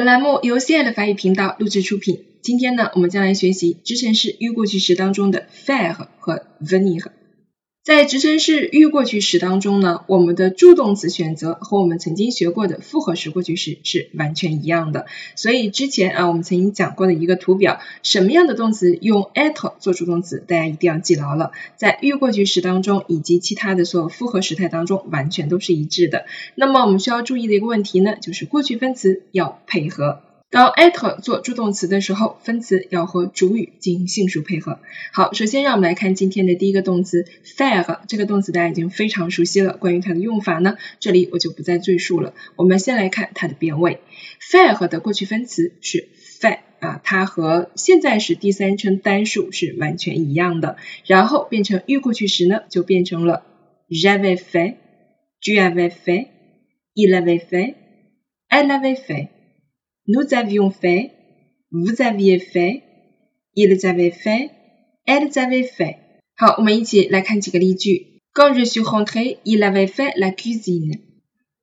本栏目由 C I 的法语频道录制出品。今天呢，我们将来学习之前是 u 过去时当中的 faire 和 venir。在直陈式预过去时当中呢，我们的助动词选择和我们曾经学过的复合式过去时是完全一样的。所以之前啊，我们曾经讲过的一个图表，什么样的动词用 at 做助动词，大家一定要记牢了。在预过去时当中以及其他的所有复合时态当中，完全都是一致的。那么我们需要注意的一个问题呢，就是过去分词要配合。当 at 做助动词的时候，分词要和主语进行性数配合。好，首先让我们来看今天的第一个动词 faire，这个动词大家已经非常熟悉了。关于它的用法呢，这里我就不再赘述了。我们先来看它的变位，faire 的过去分词是 fait 啊，它和现在时第三称单数是完全一样的。然后变成预过去时呢，就变成了 j'avais fait，tu avais fait，il avait fait，elle avait fait。Nous avions fait, vous aviez fait, ils avaient fait, elles avaient fait。好，我们一起来看几个例句。Quand je suis rentré, il avait fait la cuisine.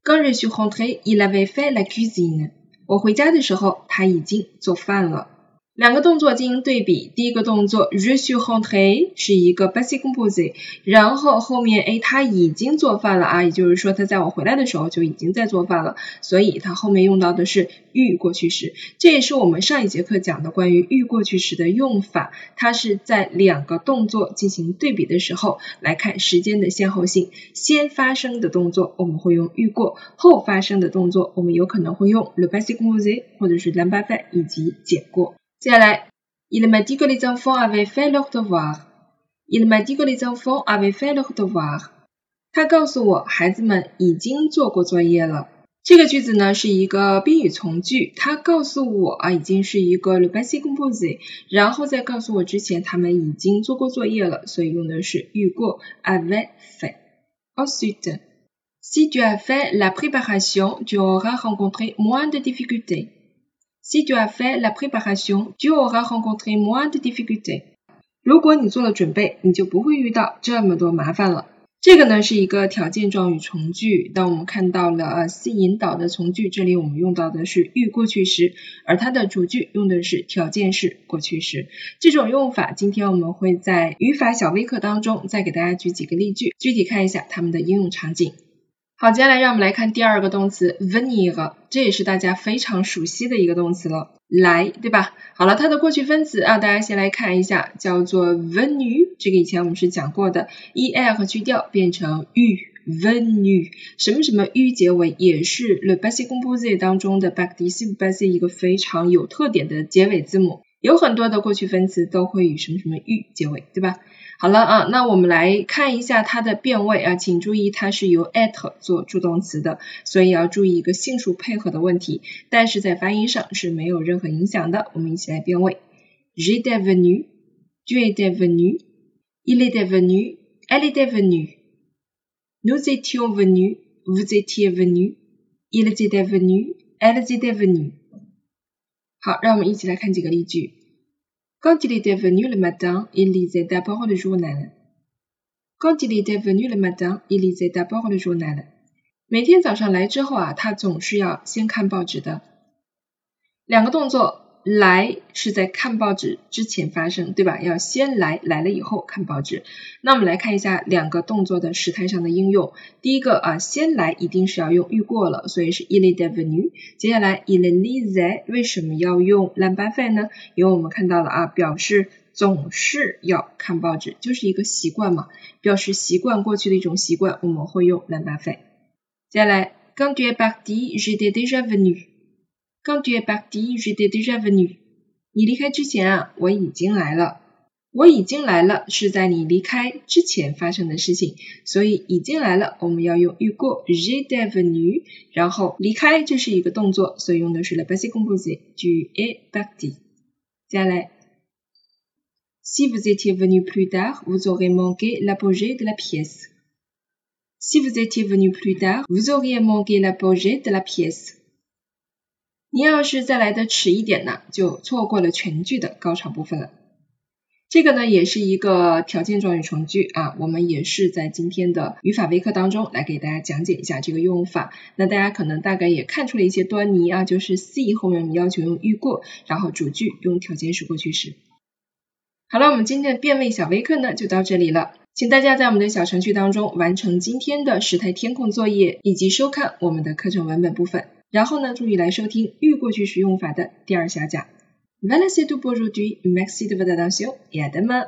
Quand je suis rentré, il avait fait la cuisine. 我回家的时候，他已经做饭了。 两个动作进行对比，第一个动作 r e s u r e n t r e 是一个 passé composé，然后后面哎他已经做饭了啊，也就是说他在我回来的时候就已经在做饭了，所以他后面用到的是预过去时，这也是我们上一节课讲的关于预过去时的用法，它是在两个动作进行对比的时候来看时间的先后性，先发生的动作我们会用预过，后发生的动作我们有可能会用 le passé composé 或者是 lamba 饭以及简过。接下来，il m'a dit que les enfants avaient fait leur devoir. Il m'a dit que les enfants avaient fait leur devoir. 他告诉我，孩子们已经做过作业了。这个句子呢是一个宾语从句，他告诉我啊，已经是一个 le passé composé，然后在告诉我之前，他们已经做过作业了，所以用的是预过 avait fait. Ensuite, si tu as fait la préparation, tu auras rencontré moins de difficultés. Si tu as fait la préparation, tu auras rencontré moins de difficultés. 如果你做了准备，你就不会遇到这么多麻烦了。这个呢是一个条件状语从句。当我们看到了呃 C 引导的从句，这里我们用到的是预过去时，而它的主句用的是条件式过去时。这种用法，今天我们会在语法小微课当中再给大家举几个例句，具体看一下它们的应用场景。好，接下来让我们来看第二个动词 venir，这也是大家非常熟悉的一个动词了，来，对吧？好了，它的过去分词啊，大家先来看一下，叫做 venu，这个以前我们是讲过的，e l 和去掉变成 u，venu，什么什么 u 结尾，也是 le passé composé 当中的 participe passé 一个非常有特点的结尾字母，有很多的过去分词都会与什么什么 u 结尾，对吧？好了啊，那我们来看一下它的变位啊，请注意它是由 at 做助动词的，所以要注意一个性数配合的问题，但是在发音上是没有任何影响的。我们一起来变位：j'étais venu，tu étais venu，il était venu，elle était venue，nous étions venus，vous étiez venus，ils étaient venus，elles étaient venues。好，让我们一起来看几个例句。Quand il était venu le matin, il lisait d'abord le journal. Quand il était venu le matin, il lisait d'abord le journal. 每天早上来之后啊，他总是要先看报纸的。两个动作。来是在看报纸之前发生，对吧？要先来，来了以后看报纸。那我们来看一下两个动作的时态上的应用。第一个啊，先来一定是要用遇过了，所以是 il est venu。接下来 il lisait 为什么要用 l'imparfait 呢？因为我们看到了啊，表示总是要看报纸，就是一个习惯嘛，表示习惯过去的一种习惯，我们会用 l'imparfait。接下来，quand tu es parti, j'étais déjà venu。Quand tu es parti, j'étais déjà venu。你离开之前啊，我已经来了。我已经来了是在你离开之前发生的事情，所以已经来了我们要用遇过 j'étais venu，然后离开这是一个动作，所以用的是 le passé composé tu es parti。接下来，Si vous étiez venu plus tard, vous auriez manqué l'apogée de la pièce. Si vous étiez venu plus tard, vous auriez manqué l'apogée de la pièce. 你要是再来的迟一点呢，就错过了全剧的高潮部分了。这个呢也是一个条件状语从句啊，我们也是在今天的语法微课当中来给大家讲解一下这个用法。那大家可能大概也看出了一些端倪啊，就是 C 后面我们要求用遇过，然后主句用条件式过去时。好了，我们今天的变位小微课呢就到这里了，请大家在我们的小程序当中完成今天的时态填空作业，以及收看我们的课程文本部分，然后呢注意来收听预过去时用法的第二小讲。Voilà c'est tout pour aujourd'hui. Merci de votre attention et à demain.